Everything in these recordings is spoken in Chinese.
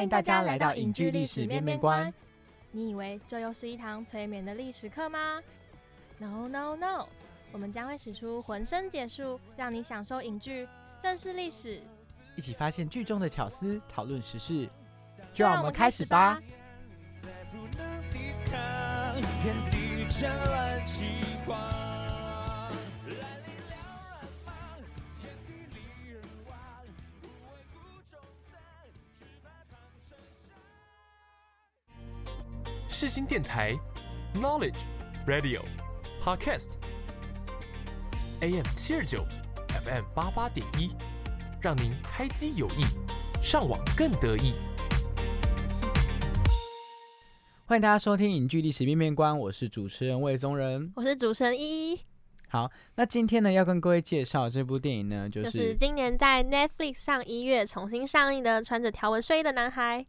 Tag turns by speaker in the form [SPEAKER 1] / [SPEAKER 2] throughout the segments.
[SPEAKER 1] 欢迎大家来到影剧历史面面观。
[SPEAKER 2] 你以为这又是一堂催眠的历史课吗？No No No，我们将会使出浑身解数，让你享受影剧，认识历史，
[SPEAKER 1] 一起发现剧中的巧思，讨论时事。就让我们开始吧。
[SPEAKER 3] 世新电台，Knowledge Radio Podcast，AM 七二九，FM 八八点一，让您开机有益，上网更得意。
[SPEAKER 1] 欢迎大家收听《影剧历史面面观》，我是主持人魏宗仁，
[SPEAKER 2] 我是主持人依依。
[SPEAKER 1] 好，那今天呢，要跟各位介绍这部电影呢，就
[SPEAKER 2] 是今年在 Netflix 上一月重新上映的《穿着条纹睡衣的男孩》。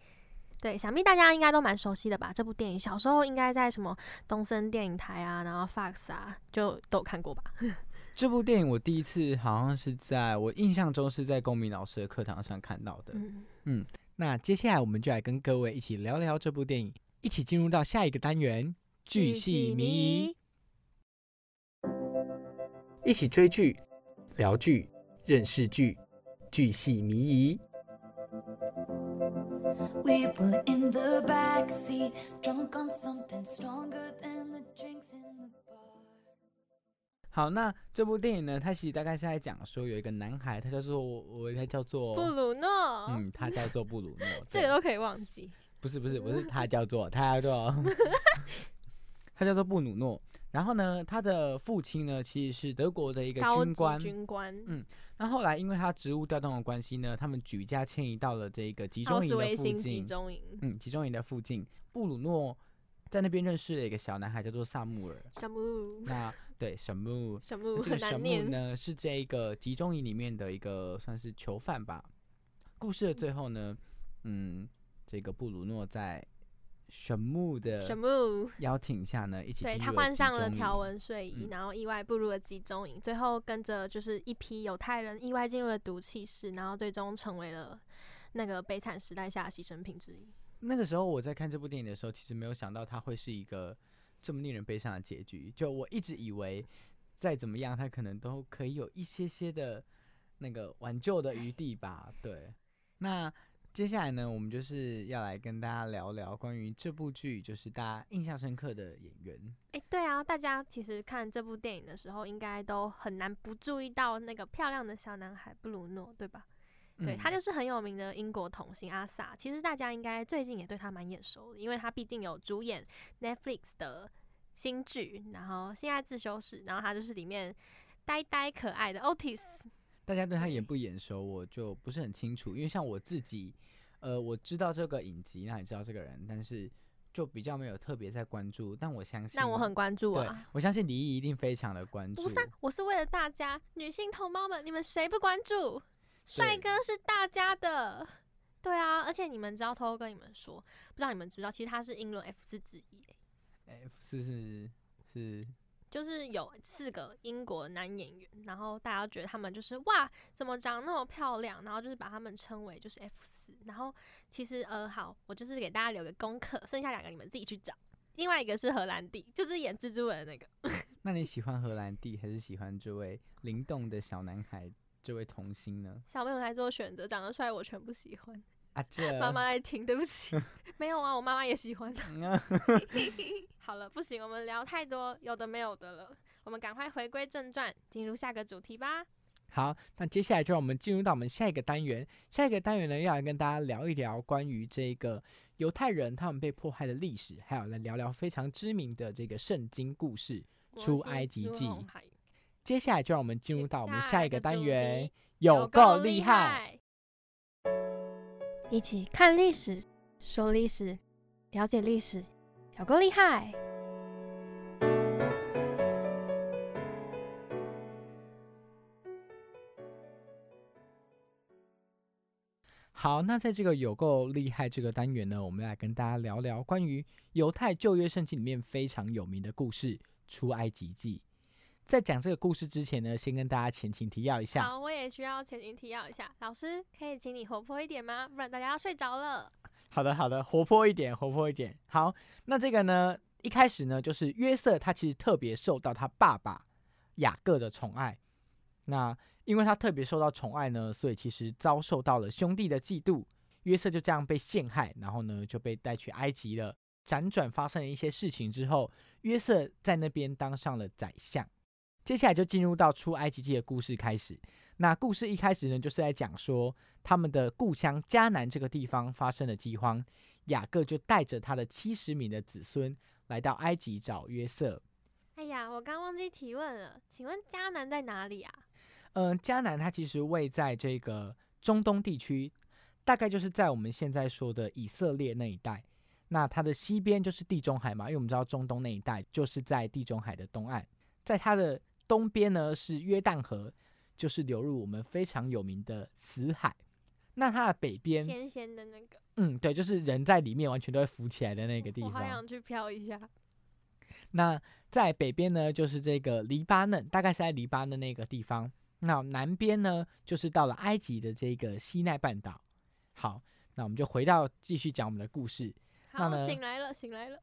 [SPEAKER 2] 对，想必大家应该都蛮熟悉的吧？这部电影小时候应该在什么东森电影台啊，然后 Fox 啊，就都有看过吧。
[SPEAKER 1] 这部电影我第一次好像是在我印象中是在公民老师的课堂上看到的。嗯嗯，那接下来我们就来跟各位一起聊聊这部电影，一起进入到下一个单元——剧系迷疑，一起追剧、聊剧、认识剧，剧系迷疑。好，那这部电影呢？它其实大概是在讲说，有一个男孩，他叫做我，他叫做
[SPEAKER 2] 布鲁诺。
[SPEAKER 1] 嗯，他叫做布鲁诺。
[SPEAKER 2] 这个都可以忘记。
[SPEAKER 1] 不是不是不是，他叫做他叫做 他叫做布鲁诺。然后呢，他的父亲呢，其实是德国的一个军官。
[SPEAKER 2] 军官。
[SPEAKER 1] 嗯。那后来，因为他职务调动的关系呢，他们举家迁移到了这个集中营的附近。
[SPEAKER 2] 集中营，
[SPEAKER 1] 嗯，集中营的附近，布鲁诺在那边认识了一个小男孩，叫做萨穆尔。
[SPEAKER 2] 萨穆。
[SPEAKER 1] 那对，萨穆。
[SPEAKER 2] 萨穆
[SPEAKER 1] 这个萨穆呢，是这一个集中营里面的一个算是囚犯吧。故事的最后呢，嗯，这个布鲁诺在。神木的
[SPEAKER 2] 神木
[SPEAKER 1] 邀请下呢，一起
[SPEAKER 2] 对他换上了条纹睡衣，然后意外步入了集中营，最后跟着就是一批犹太人意外进入了毒气室，然后最终成为了那个悲惨时代下的牺牲品之一。
[SPEAKER 1] 那个时候我在看这部电影的时候，其实没有想到它会是一个这么令人悲伤的结局。就我一直以为再怎么样，他可能都可以有一些些的那个挽救的余地吧。对，那。接下来呢，我们就是要来跟大家聊聊关于这部剧，就是大家印象深刻的演员。
[SPEAKER 2] 哎，对啊，大家其实看这部电影的时候，应该都很难不注意到那个漂亮的小男孩布鲁诺，对吧？对他就是很有名的英国童星阿萨。其实大家应该最近也对他蛮眼熟的，因为他毕竟有主演 Netflix 的新剧，然后《性爱自修室》，然后他就是里面呆呆可爱的 Otis。
[SPEAKER 1] 大家对他眼不眼熟，我就不是很清楚。因为像我自己，呃，我知道这个影集，那也知道这个人，但是就比较没有特别在关注。但我相信，
[SPEAKER 2] 那我很关注啊！
[SPEAKER 1] 我相信李毅一定非常的关注。
[SPEAKER 2] 不是，我是为了大家女性同胞们，你们谁不关注？帅哥是大家的，对啊！而且你们知道，偷偷跟你们说，不知道你们知不知道，其实他是英伦 F 四之一。
[SPEAKER 1] F 四是是。
[SPEAKER 2] 就是有四个英国男演员，然后大家觉得他们就是哇，怎么长那么漂亮？然后就是把他们称为就是 F 四。然后其实呃好，我就是给大家留个功课，剩下两个你们自己去找。另外一个是荷兰弟，就是演蜘蛛人的那个。
[SPEAKER 1] 那你喜欢荷兰弟还是喜欢这位灵动的小男孩，这位童星呢？
[SPEAKER 2] 小朋友来做选择，长得帅我全部喜欢。
[SPEAKER 1] 啊，这
[SPEAKER 2] 妈妈爱听，对不起，没有啊，我妈妈也喜欢。好了，不行，我们聊太多有的没有的了，我们赶快回归正传，进入下个主题吧。
[SPEAKER 1] 好，那接下来就让我们进入到我们下一个单元。下一个单元呢，要来跟大家聊一聊关于这个犹太人他们被迫害的历史，还有来聊聊非常知名的这个圣经故事《出埃及记》。接下来就让我们进入到我们下一个单元，有够厉害。
[SPEAKER 2] 一起看历史，说历史，了解历史，有够厉害！
[SPEAKER 1] 好，那在这个有够厉害这个单元呢，我们来跟大家聊聊关于犹太旧约圣经里面非常有名的故事《出埃及记》。在讲这个故事之前呢，先跟大家前情提要一下。
[SPEAKER 2] 好，我也需要前情提要一下。老师，可以请你活泼一点吗？不然大家要睡着了。
[SPEAKER 1] 好的，好的，活泼一点，活泼一点。好，那这个呢，一开始呢，就是约瑟他其实特别受到他爸爸雅各的宠爱。那因为他特别受到宠爱呢，所以其实遭受到了兄弟的嫉妒。约瑟就这样被陷害，然后呢就被带去埃及了。辗转发生了一些事情之后，约瑟在那边当上了宰相。接下来就进入到出埃及记的故事开始。那故事一开始呢，就是在讲说他们的故乡迦南这个地方发生了饥荒，雅各就带着他的七十名的子孙来到埃及找约瑟。
[SPEAKER 2] 哎呀，我刚忘记提问了，请问迦南在哪里啊？
[SPEAKER 1] 嗯，迦南它其实位在这个中东地区，大概就是在我们现在说的以色列那一带。那它的西边就是地中海嘛，因为我们知道中东那一带就是在地中海的东岸，在它的东边呢是约旦河，就是流入我们非常有名的死海。那它的北边，
[SPEAKER 2] 咸咸的那个，
[SPEAKER 1] 嗯，对，就是人在里面完全都会浮起来的那个地方
[SPEAKER 2] 我好。想去漂一下。
[SPEAKER 1] 那在北边呢，就是这个黎巴嫩，大概是在黎巴嫩那个地方。那南边呢，就是到了埃及的这个西奈半岛。好，那我们就回到继续讲我们的故事。那
[SPEAKER 2] 好，
[SPEAKER 1] 呢
[SPEAKER 2] 醒来了，醒来了。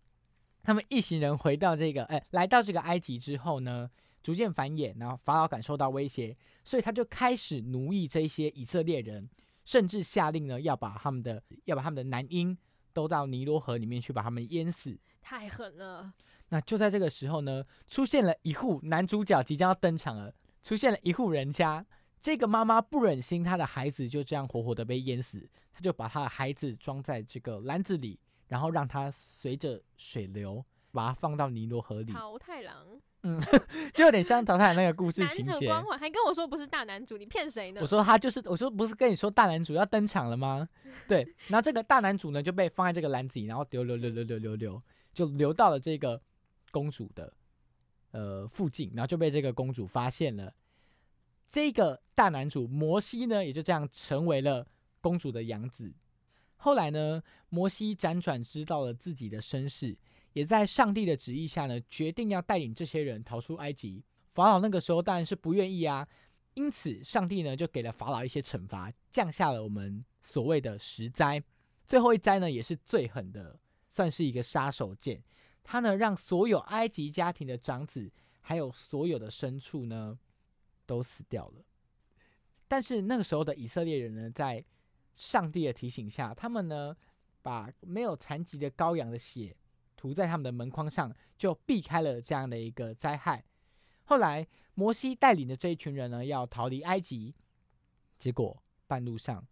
[SPEAKER 1] 他们一行人回到这个，哎，来到这个埃及之后呢，逐渐繁衍，然后法老感受到威胁，所以他就开始奴役这些以色列人，甚至下令呢要把他们的要把他们的男婴都到尼罗河里面去把他们淹死。
[SPEAKER 2] 太狠了！
[SPEAKER 1] 那就在这个时候呢，出现了一户男主角即将要登场了，出现了一户人家。这个妈妈不忍心她的孩子就这样活活的被淹死，她就把她的孩子装在这个篮子里，然后让他随着水流把它放到尼罗河里，
[SPEAKER 2] 桃太郎，嗯
[SPEAKER 1] 就有点像淘汰那个故事情 节。
[SPEAKER 2] 主光环，还跟我说不是大男主，你骗谁呢？
[SPEAKER 1] 我说他就是，我说不是跟你说大男主要登场了吗？对，然后这个大男主呢就被放在这个篮子里，然后流流流流流流流，就流到了这个公主的呃附近，然后就被这个公主发现了。这个大男主摩西呢，也就这样成为了公主的养子。后来呢，摩西辗转知道了自己的身世，也在上帝的旨意下呢，决定要带领这些人逃出埃及。法老那个时候当然是不愿意啊，因此上帝呢就给了法老一些惩罚，降下了我们所谓的十灾。最后一灾呢，也是最狠的，算是一个杀手锏。他呢让所有埃及家庭的长子，还有所有的牲畜呢，都死掉了。但是那个时候的以色列人呢，在上帝的提醒下，他们呢把没有残疾的羔羊的血涂在他们的门框上，就避开了这样的一个灾害。后来摩西带领的这一群人呢，要逃离埃及，结果半路上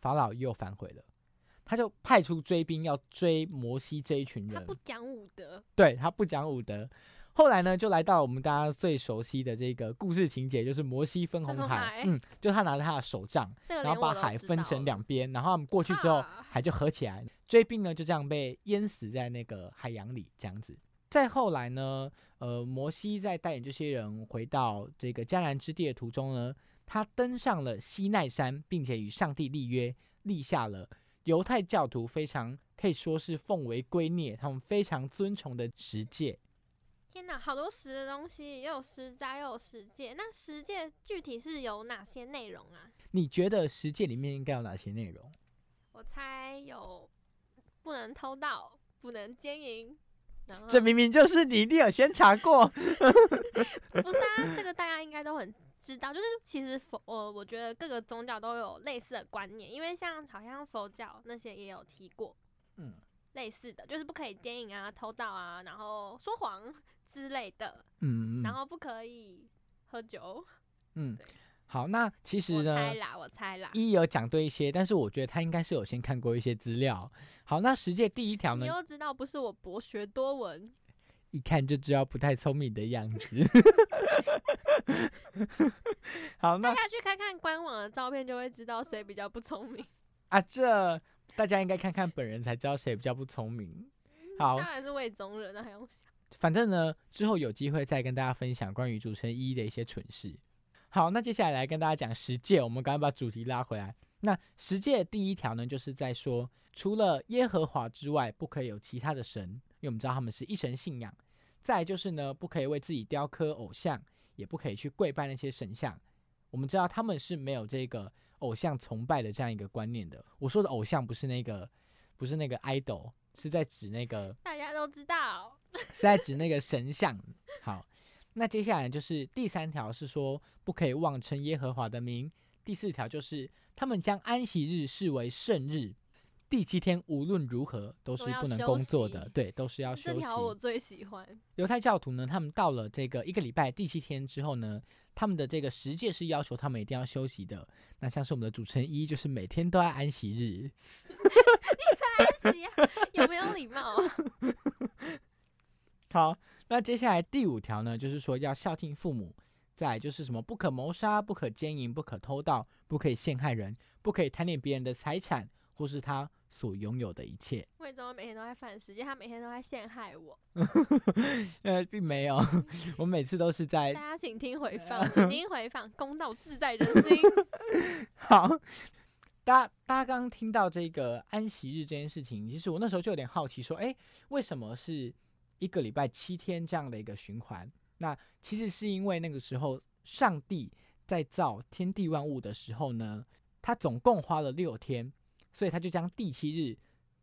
[SPEAKER 1] 法老又反悔了，他就派出追兵要追摩西这一群人
[SPEAKER 2] 他不，讲武德，
[SPEAKER 1] 对他不讲武德。后来呢，就来到我们大家最熟悉的这个故事情节，就是摩西分红海。
[SPEAKER 2] 海
[SPEAKER 1] 嗯，就他拿着他的手杖，然后把海分成两边，然后他们过去之后，海就合起来，追兵呢就这样被淹死在那个海洋里，这样子。再后来呢，呃，摩西在带领这些人回到这个迦南之地的途中呢，他登上了西奈山，并且与上帝立约，立下了犹太教徒非常可以说是奉为圭臬，他们非常尊崇的十诫。
[SPEAKER 2] 天哪，好多十的东西，又有十灾又有十诫。那十诫具体是有哪些内容啊？
[SPEAKER 1] 你觉得十诫里面应该有哪些内容？
[SPEAKER 2] 我猜有不能偷盗，不能奸淫。然后
[SPEAKER 1] 这明明就是你一定有先查过。
[SPEAKER 2] 不是啊，这个大家应该都很知道。就是其实佛，呃，我觉得各个宗教都有类似的观念，因为像好像佛教那些也有提过
[SPEAKER 1] 嗯
[SPEAKER 2] 类似的，就是不可以奸淫啊、偷盗啊，然后说谎 之类的，
[SPEAKER 1] 嗯嗯
[SPEAKER 2] 然后不可以喝酒。
[SPEAKER 1] 嗯
[SPEAKER 2] 对，
[SPEAKER 1] 好，那其实
[SPEAKER 2] 我
[SPEAKER 1] 呢，
[SPEAKER 2] 猜啦，我猜啦。
[SPEAKER 1] 一有讲对一些，但是我觉得他应该是有先看过一些资料。好，那十诫第一条呢，
[SPEAKER 2] 你又知道不是我博学多闻，
[SPEAKER 1] 一看就知道不太聪明的样子。好，那
[SPEAKER 2] 大家去看看官网的照片就会知道谁比较不聪明。
[SPEAKER 1] 啊，这大家应该看看本人才知道谁比较不聪明。好
[SPEAKER 2] 当，然是魏宗仁，那还用想？
[SPEAKER 1] 反正呢，之后有机会再跟大家分享关于主持人一一的一些蠢事。好，那接下来来跟大家讲十诫，我们赶快把主题拉回来。那十诫第一条呢，就是在说，除了耶和华之外，不可以有其他的神，因为我们知道他们是一神信仰。再就是呢，不可以为自己雕刻偶像，也不可以去跪拜那些神像。我们知道他们是没有这个偶像崇拜的这样一个观念的。我说的偶像不是那个不是那个 idol，是在指那个
[SPEAKER 2] 大家都知道。
[SPEAKER 1] 是在指那个神像。好，那接下来就是第三条是说不可以妄称耶和华的名。第四条就是他们将安息日视为圣日，第七天无论如何都是不能工作的，对，都是要休息。
[SPEAKER 2] 这条我最喜欢。
[SPEAKER 1] 犹太教徒呢，他们到了这个一个礼拜第七天之后呢，他们的这个十诫是要求他们一定要休息的。那像是我们的主持人一，就是每天都要安息日。
[SPEAKER 2] 你才安息啊有没有礼貌啊？
[SPEAKER 1] 好，那接下来第五条呢，就是说要孝敬父母。再就是什么不可谋杀、不可奸淫、不可偷盗、不可以陷害人、不可以贪恋别人的财产或是他所拥有的一切。
[SPEAKER 2] 为什么每天都在犯事，他每天都在陷害我。
[SPEAKER 1] 呃，并没有，我每次都是在
[SPEAKER 2] 大家请听回放，请听回放，公道自在人心。
[SPEAKER 1] 好，大家大家刚刚听到这个安息日这件事情，其实我那时候就有点好奇，说，哎，为什么是一个礼拜七天这样的一个循环？那其实是因为那个时候上帝在造天地万物的时候呢，他总共花了六天，所以他就将第七日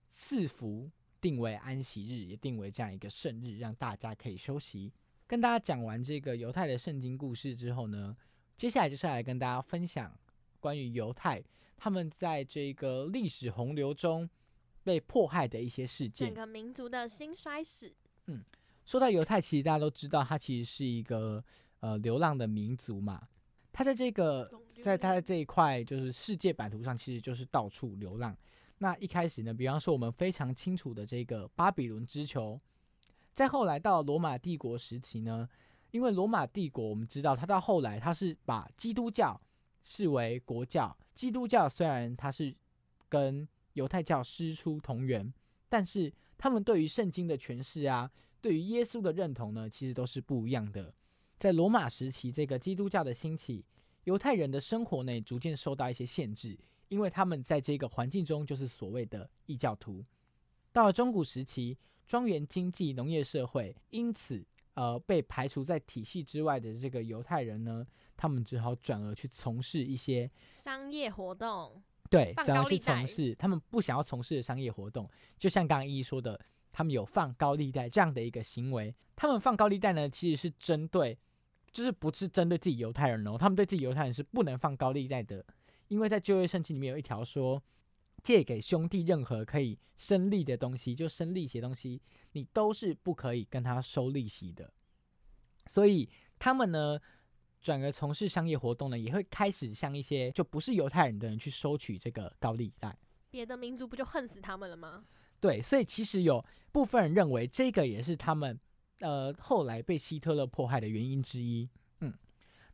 [SPEAKER 1] 赐福定为安息日，也定为这样一个圣日，让大家可以休息。跟大家讲完这个犹太的圣经故事之后呢，接下来就是来跟大家分享关于犹太他们在这个历史洪流中被迫害的一些事件
[SPEAKER 2] 整。个民族的兴衰史，
[SPEAKER 1] 说到犹太，其实大家都知道，它其实是一个呃流浪的民族嘛。它在这个在它的这一块就是世界版图上，其实就是到处流浪。那一开始呢，比方说我们非常清楚的这个巴比伦之囚，再后来到罗马帝国时期呢，因为罗马帝国我们知道，它到后来它是把基督教视为国教。基督教虽然它是跟犹太教师出同源，但是他们对于圣经的诠释啊，对于耶稣的认同呢，其实都是不一样的。在罗马时期，这个基督教的兴起，犹太人的生活呢，逐渐受到一些限制，因为他们在这个环境中就是所谓的异教徒。到了中古时期，庄园经济、农业社会，因此呃被排除在体系之外的这个犹太人呢，他们只好转而去从事一些
[SPEAKER 2] 商业活动，
[SPEAKER 1] 对，
[SPEAKER 2] 放
[SPEAKER 1] 想要去从事他们不想要从事的商业活动，就像刚刚依依说的，他们有放高利贷这样的一个行为。他们放高利贷呢，其实是针对，就是不是针对自己犹太人哦，他们对自己犹太人是不能放高利贷的，因为在就业圣经里面有一条说，借给兄弟任何可以生利的东西，就生利息的东西，你都是不可以跟他收利息的。所以他们呢，转而从事商业活动呢，也会开始向一些就不是犹太人的人去收取这个高利贷。
[SPEAKER 2] 别的民族不就恨死他们了吗？
[SPEAKER 1] 对，所以其实有部分人认为这个也是他们呃后来被希特勒迫害的原因之一。嗯，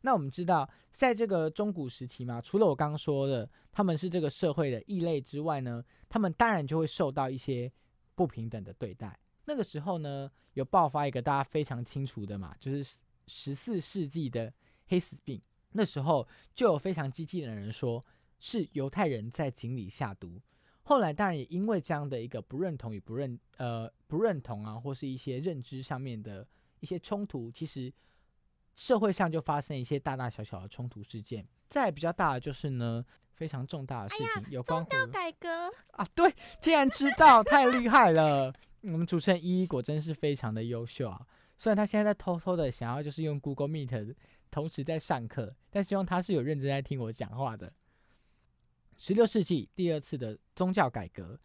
[SPEAKER 1] 那我们知道，在这个中古时期嘛，除了我刚刚说的他们是这个社会的异类之外呢，他们当然就会受到一些不平等的对待。那个时候呢，有爆发一个大家非常清楚的嘛，就是十四世纪的黑死病。那时候就有非常激进的人说，是犹太人在井里下毒。后来当然也因为这样的一个不认同与不认呃不认同啊，或是一些认知上面的一些冲突，其实社会上就发生一些大大小小的冲突事件。再比较大的就是呢，非常重大的事情，有关乎
[SPEAKER 2] 改革，
[SPEAKER 1] 啊，对，竟然知道，太厉害了！我们主持人依依果真是非常的优秀啊。虽然他现在在偷偷的想要就是用 Google Meet 同时在上课，但希望他是有认真在听我讲话的。十六世纪第二次的宗教改革，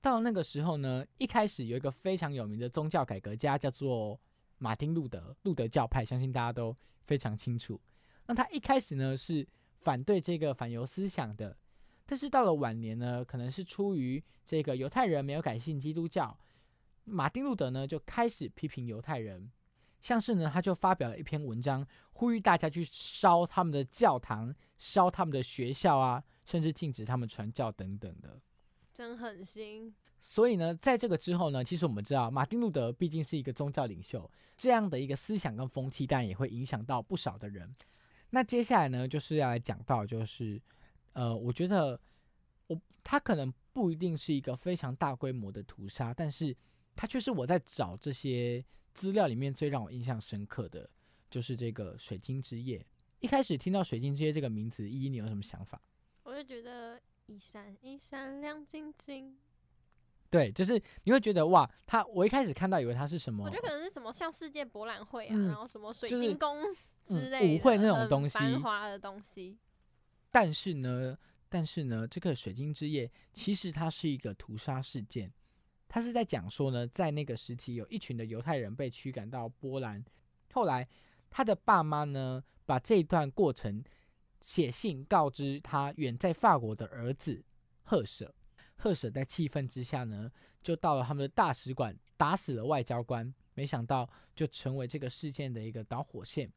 [SPEAKER 1] 到那个时候呢，一开始有一个非常有名的宗教改革家叫做马丁路德，路德教派，相信大家都非常清楚。那他一开始呢是反对这个反犹思想的，但是到了晚年呢，可能是出于这个犹太人没有改信基督教，马丁路德呢就开始批评犹太人，像是呢他就发表了一篇文章，呼吁大家去烧他们的教堂、烧他们的学校啊，甚至禁止他们传教等等的。
[SPEAKER 2] 真狠心。
[SPEAKER 1] 所以呢，在这个之后呢，其实我们知道，马丁路德毕竟是一个宗教领袖，这样的一个思想跟风气，当然也会影响到不少的人。那接下来呢，就是要来讲到，就是呃，我觉得我他可能不一定是一个非常大规模的屠杀，但是他却是我在找这些资料里面最让我印象深刻的，就是这个水晶之夜。一开始听到水晶之夜这个名字，依依你有什么想法？
[SPEAKER 2] 我就觉得一闪一闪亮晶晶，
[SPEAKER 1] 对，就是你会觉得哇，他我一开始看到以为他是什么，
[SPEAKER 2] 我觉得可能是什么像世界博览会啊，
[SPEAKER 1] 嗯
[SPEAKER 2] 然后什么水晶宫之
[SPEAKER 1] 嗯
[SPEAKER 2] 类的、
[SPEAKER 1] 舞会那种东西
[SPEAKER 2] 繁华的东西。
[SPEAKER 1] 但是呢，但是呢，这个水晶之夜其实它是一个屠杀事件，他是在讲说呢，在那个时期有一群的犹太人被驱赶到波兰，后来他的爸妈呢把这段过程写信告知他远在法国的儿子赫舍，赫舍在气愤之下呢，就到了他们的大使馆打死了外交官，没想到就成为这个事件的一个导火线。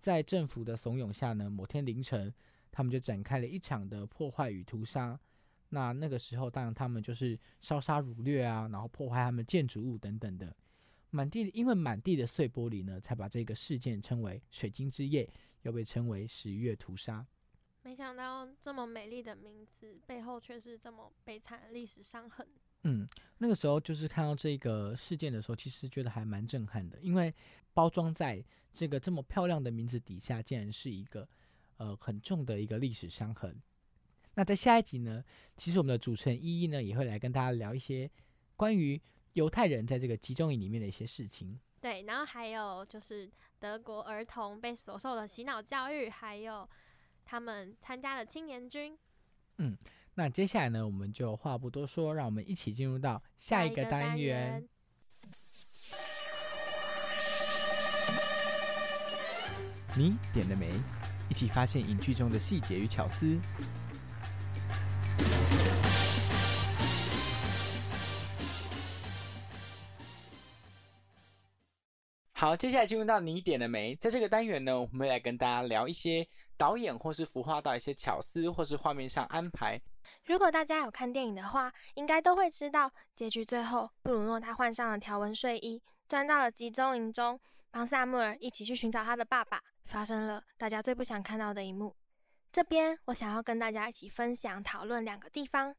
[SPEAKER 1] 在政府的怂恿下呢，某天凌晨，他们就展开了一场的破坏与屠杀。那那个时候，当然他们就是烧杀掳掠啊，然后破坏他们建筑物等等的，满地因为满地的碎玻璃呢，才把这个事件称为“水晶之夜”，又被称为“十月屠杀”。
[SPEAKER 2] 没想到这么美丽的名字背后却是这么悲惨的历史伤痕。
[SPEAKER 1] 嗯，那个时候就是看到这个事件的时候，其实觉得还蛮震撼的，因为包装在这个这么漂亮的名字底下，竟然是一个呃很重的一个历史伤痕。那在下一集呢，其实我们的主持人依依呢也会来跟大家聊一些关于犹太人在这个集中营里面的一些事情。
[SPEAKER 2] 对，然后还有就是德国儿童被所受的洗脑教育，还有他们参加了青年军。
[SPEAKER 1] 嗯那接下来呢，我们就话不多说，让我们一起进入到下一个单元。你点了没？一起发现影剧中的细节与巧思。好，接下来进入到你点了没？在这个单元呢，我们会来跟大家聊一些导演或是孵化到一些巧思，或是画面上安排。
[SPEAKER 2] 如果大家有看电影的话，应该都会知道，结局最后，布鲁诺他换上了条纹睡衣，钻到了集中营中，帮萨穆尔一起去寻找他的爸爸。发生了大家最不想看到的一幕。这边我想要跟大家一起分享讨论两个地方。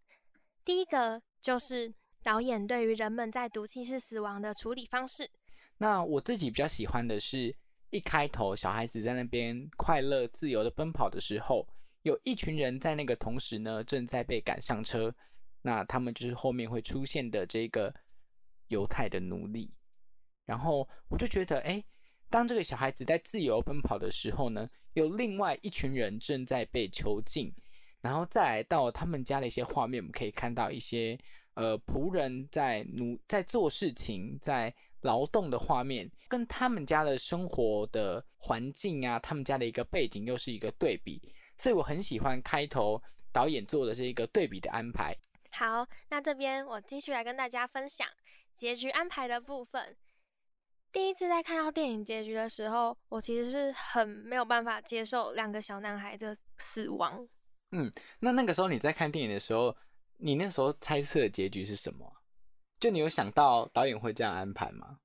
[SPEAKER 2] 第一个就是导演对于人们在毒气室死亡的处理方式。
[SPEAKER 1] 那我自己比较喜欢的是，一开头小孩子在那边快乐自由的奔跑的时候，有一群人在那个同时呢，正在被赶上车。那他们就是后面会出现的这个犹太的奴隶。然后我就觉得，哎，当这个小孩子在自由奔跑的时候呢，有另外一群人正在被囚禁。然后再来到他们家的一些画面，我们可以看到一些呃仆人在奴在做事情，在劳动的画面，跟他们家的生活的环境啊，他们家的一个背景又是一个对比，所以我很喜欢开头导演做的是一个对比的安排。
[SPEAKER 2] 好，那这边我继续来跟大家分享结局安排的部分。第一次在看到电影结局的时候，我其实是很没有办法接受两个小男孩的死亡。
[SPEAKER 1] 嗯那那个时候你在看电影的时候，你那时候猜测的结局是什么啊？就你有想到导演会这样安排吗？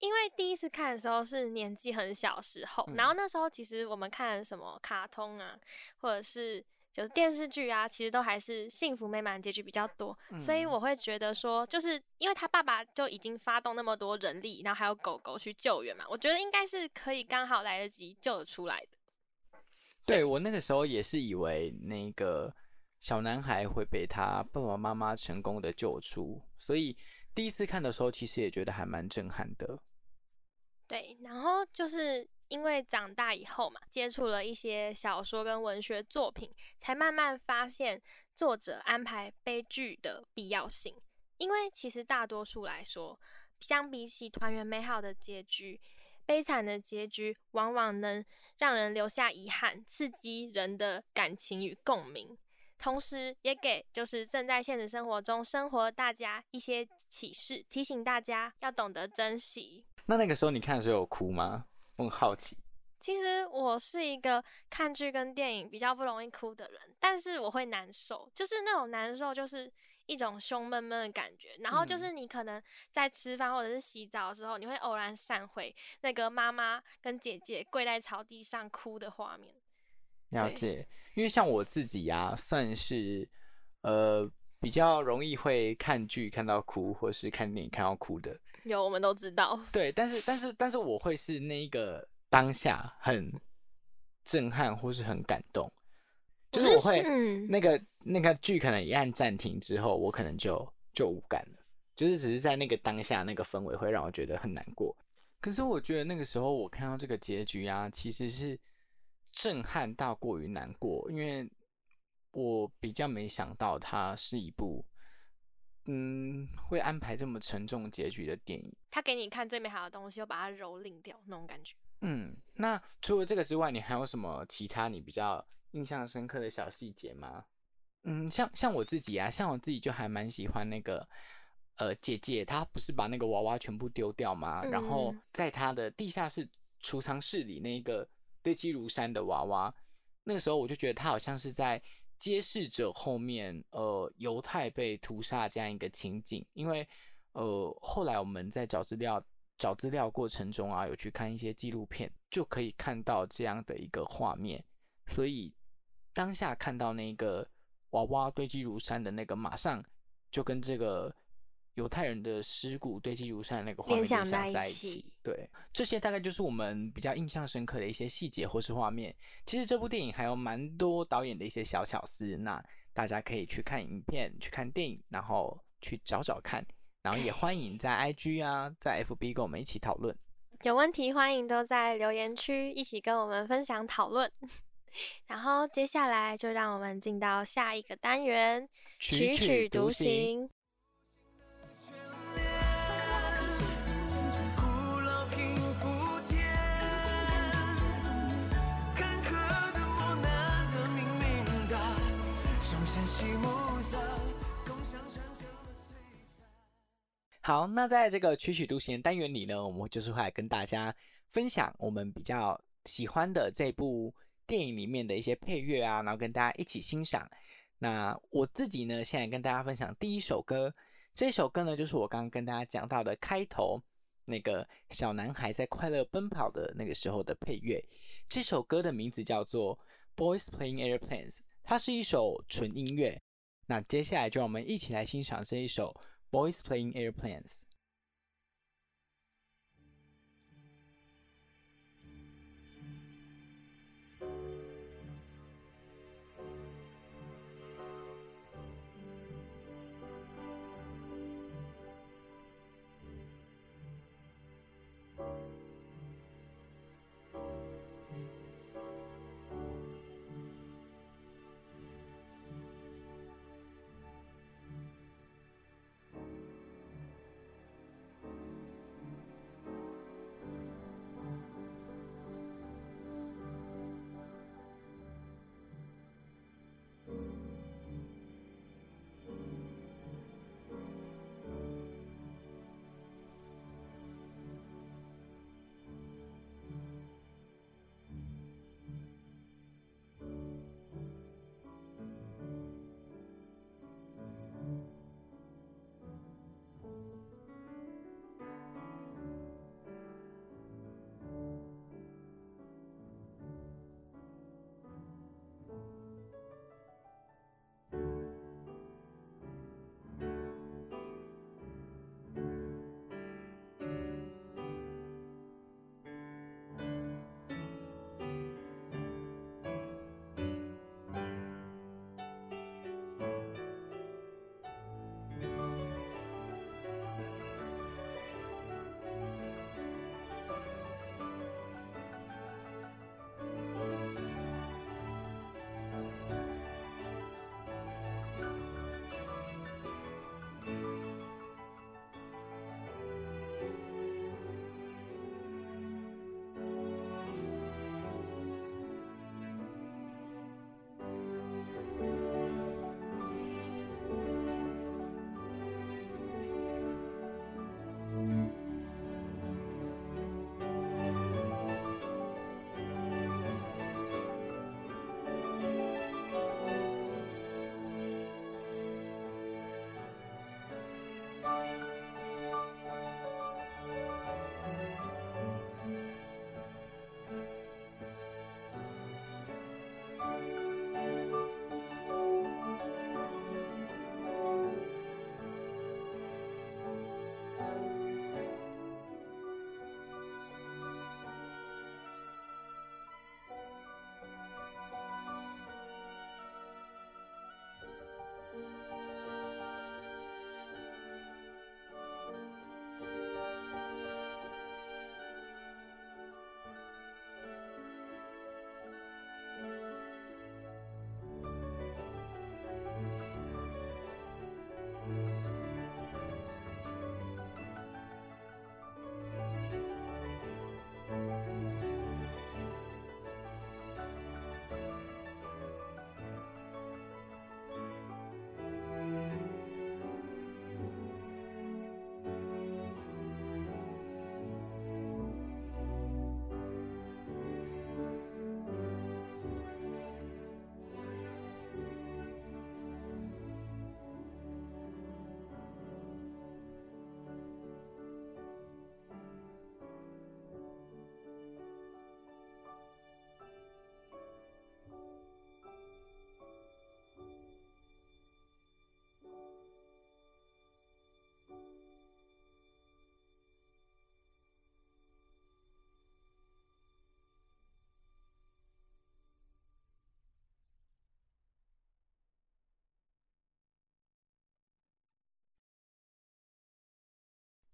[SPEAKER 2] 因为第一次看的时候是年纪很小的时候，
[SPEAKER 1] 嗯
[SPEAKER 2] 然后那时候其实我们看什么卡通啊，或者是就是电视剧啊，其实都还是幸福美满的结局比较多，所以
[SPEAKER 1] 嗯
[SPEAKER 2] 我会觉得说，就是因为他爸爸就已经发动那么多人力，然后还有狗狗去救援嘛，我觉得应该是可以刚好来得及救得出来的。
[SPEAKER 1] 对我那个时候也是以为那个小男孩会被他爸爸妈妈成功的救出，所以第一次看的时候，其实也觉得还蛮震撼的。
[SPEAKER 2] 对，然后就是因为长大以后嘛，接触了一些小说跟文学作品，才慢慢发现作者安排悲剧的必要性。因为其实大多数来说，相比起团圆美好的结局，悲惨的结局往往能让人留下遗憾，刺激人的感情与共鸣。同时，也给就是正在现实生活中生活的大家一些启示，提醒大家要懂得珍惜。
[SPEAKER 1] 那那个时候你看的时候有哭吗？我很好奇。
[SPEAKER 2] 其实我是一个看剧跟电影比较不容易哭的人，但是我会难受，就是那种难受，就是一种胸闷闷的感觉。然后就是你可能在吃饭或者是洗澡的时候，你会偶然闪回那个妈妈跟姐姐跪在草地上哭的画面。对
[SPEAKER 1] 了解，因为像我自己呀、算是呃比较容易会看剧看到哭，或是看电影看到哭的。
[SPEAKER 2] 有，我们都知道。
[SPEAKER 1] 对，但是但是但是我会是那一个当下很震撼或是很感动，就是我会
[SPEAKER 2] 嗯，
[SPEAKER 1] 那个那个剧可能一按暂停之后，我可能就就无感了。就是只是在那个当下那个氛围会让我觉得很难过。可是我觉得那个时候我看到这个结局啊，其实是震撼大过于难过，因为我比较没想到它是一部。嗯，会安排这么沉重结局的电影。
[SPEAKER 2] 他给你看最美好的东西，又把它蹂躏掉，那种感觉。
[SPEAKER 1] 嗯，那除了这个之外，你还有什么其他你比较印象深刻的小细节吗？嗯，像像我自己啊，像我自己就还蛮喜欢那个，呃，姐姐她不是把那个娃娃全部丢掉吗？然后在她的地下室储藏室里那个堆积如山的娃娃，那个时候我就觉得他好像是在。揭示着后面呃犹太被屠杀这样一个情景，因为呃后来我们在找资料找资料过程中啊，有去看一些纪录片，就可以看到这样的一个画面，所以当下看到那个娃娃堆积如山的那个，马上就跟这个。犹太人的尸骨堆积如山那个画面联想在一起，对，这些大概就是我们比较印象深刻的一些细节或是画面。其实这部电影还有蛮多导演的一些小巧思，那大家可以去看影片、去看电影，然后去找找看。然后也欢迎在 IG 啊，在 FB 跟我们一起讨论。
[SPEAKER 2] 有问题欢迎都在留言区一起跟我们分享讨论。然后接下来就让我们进到下一个单元，
[SPEAKER 1] 曲曲独行。好，那在这个曲曲独行单元里呢，我们就是会来跟大家分享我们比较喜欢的这部电影里面的一些配乐啊，然后跟大家一起欣赏。那我自己呢，现在跟大家分享第一首歌，这首歌呢，就是我刚刚跟大家讲到的开头那个小男孩在快乐奔跑的那个时候的配乐。这首歌的名字叫做《Boys Playing Airplanes》，它是一首纯音乐。那接下来就让我们一起来欣赏这一首。Boys playing airplanes.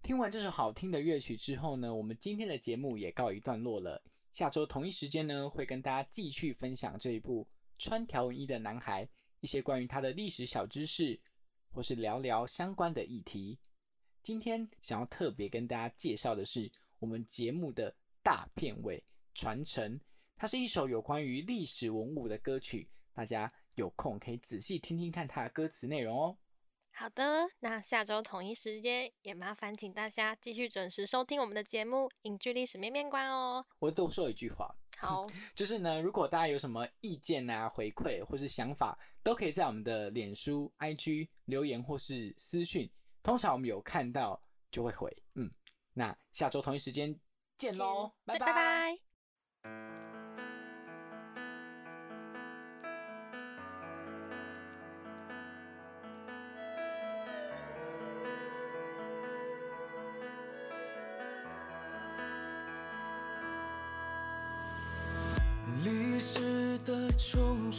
[SPEAKER 1] 听完这首好听的乐曲之后呢，我们今天的节目也告一段落了。下周同一时间呢，会跟大家继续分享这一部穿条纹衣的男孩一些关于他的历史小知识，或是聊聊相关的议题。今天想要特别跟大家介绍的是我们节目的大片尾传承，它是一首有关于历史文物的歌曲，大家有空可以仔细听听看它的歌词内容哦。
[SPEAKER 2] 好的，那下周同一时间也麻烦请大家继续准时收听我们的节目《影剧历史面面观》哦。
[SPEAKER 1] 我多说一句话，
[SPEAKER 2] 好，
[SPEAKER 1] 就是呢，如果大家有什么意见啊、回馈或是想法，都可以在我们的脸书、IG 留言或是私讯，通常我们有看到就会回。嗯，那下周同一时间见喽，拜
[SPEAKER 2] 拜拜。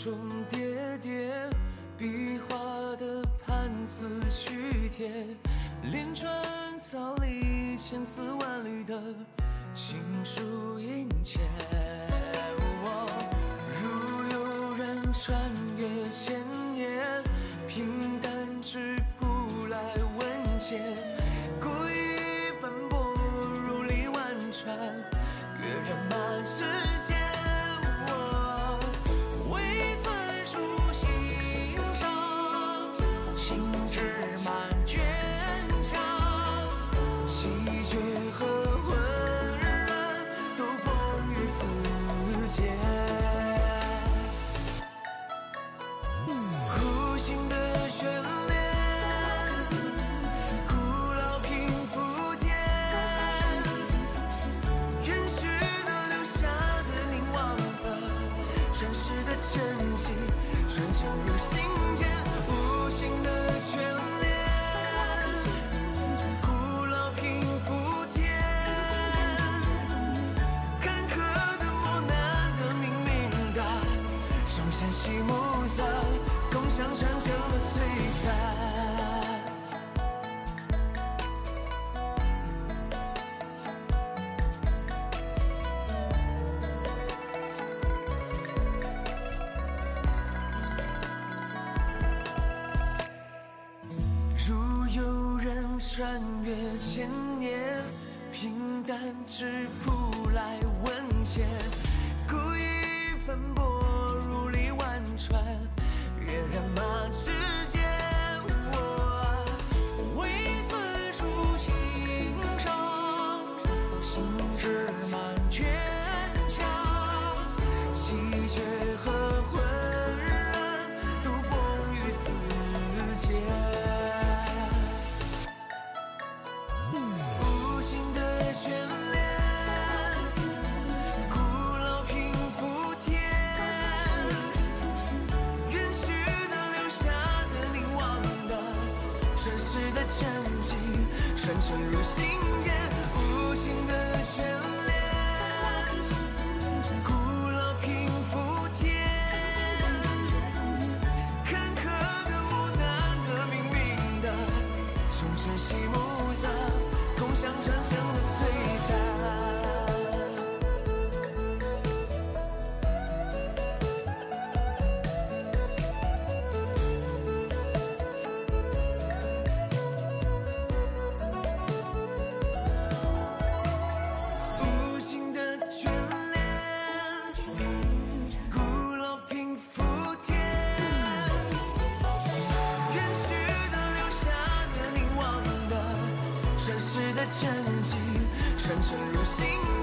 [SPEAKER 4] 重叠叠，笔画的盘丝虚贴，连川草里千丝万缕的情书殷切。如有人穿越千年，平淡质朴来问笺，故意奔波如历万川，阅人马之间。穿越千真迹，传承入心。